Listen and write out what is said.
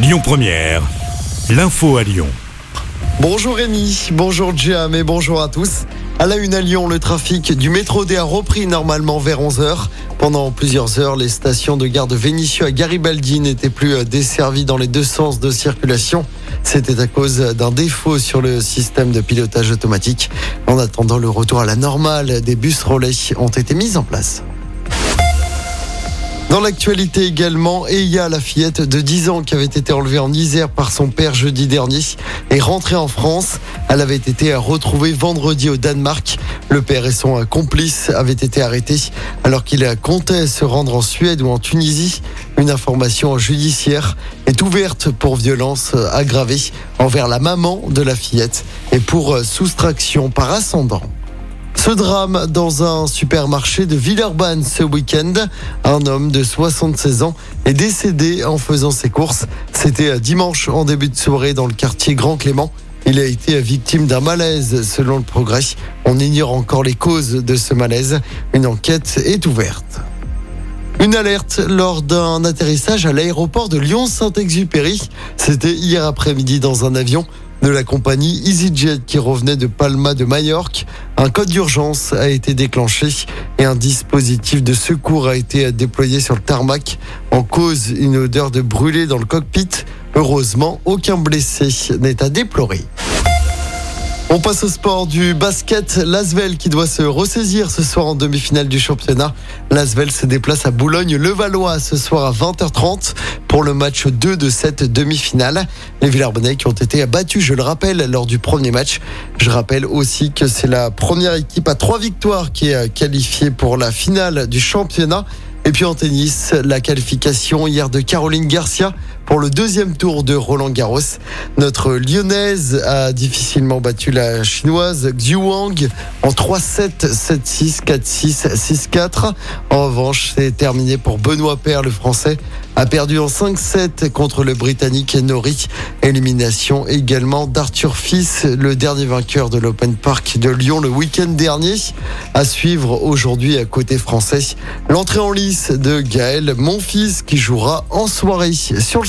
Lyon Première, l'info à Lyon. Bonjour Rémi, bonjour Jam et bonjour à tous. À la une à Lyon, le trafic du métro D a repris normalement vers 11h. Pendant plusieurs heures, les stations de gare de Vénissieux à Garibaldi n'étaient plus euh, desservies dans les deux sens de circulation. C'était à cause d'un défaut sur le système de pilotage automatique. En attendant le retour à la normale, des bus relais ont été mis en place. Dans l'actualité également, Eya, la fillette de 10 ans qui avait été enlevée en Isère par son père jeudi dernier, est rentrée en France. Elle avait été retrouvée vendredi au Danemark. Le père et son complice avaient été arrêtés alors qu'il comptait se rendre en Suède ou en Tunisie. Une information judiciaire est ouverte pour violence aggravée envers la maman de la fillette et pour soustraction par ascendant. Ce drame dans un supermarché de Villeurbanne ce week-end. Un homme de 76 ans est décédé en faisant ses courses. C'était dimanche en début de soirée dans le quartier Grand Clément. Il a été victime d'un malaise selon le progrès. On ignore encore les causes de ce malaise. Une enquête est ouverte. Une alerte lors d'un atterrissage à l'aéroport de Lyon-Saint-Exupéry. C'était hier après-midi dans un avion de la compagnie EasyJet qui revenait de Palma de Majorque. Un code d'urgence a été déclenché et un dispositif de secours a été déployé sur le tarmac. En cause, une odeur de brûlé dans le cockpit. Heureusement, aucun blessé n'est à déplorer. On passe au sport du basket. L'Asvel qui doit se ressaisir ce soir en demi-finale du championnat. L'Asvel se déplace à Boulogne-le-Valois ce soir à 20h30 pour le match 2 de cette demi-finale. Les Villarbonnais qui ont été battus, je le rappelle, lors du premier match. Je rappelle aussi que c'est la première équipe à trois victoires qui est qualifiée pour la finale du championnat. Et puis en tennis, la qualification hier de Caroline Garcia pour le deuxième tour de Roland Garros. Notre lyonnaise a difficilement battu la chinoise Xu Wang en 3-7, 7-6, 4-6, 6-4. En revanche, c'est terminé pour Benoît Paire, le français a perdu en 5-7 contre le Britannique Nori. Élimination également d'Arthur Fils, le dernier vainqueur de l'Open Park de Lyon le week-end dernier. À suivre aujourd'hui à côté français, l'entrée en lice de Gaël Monfils qui jouera en soirée sur le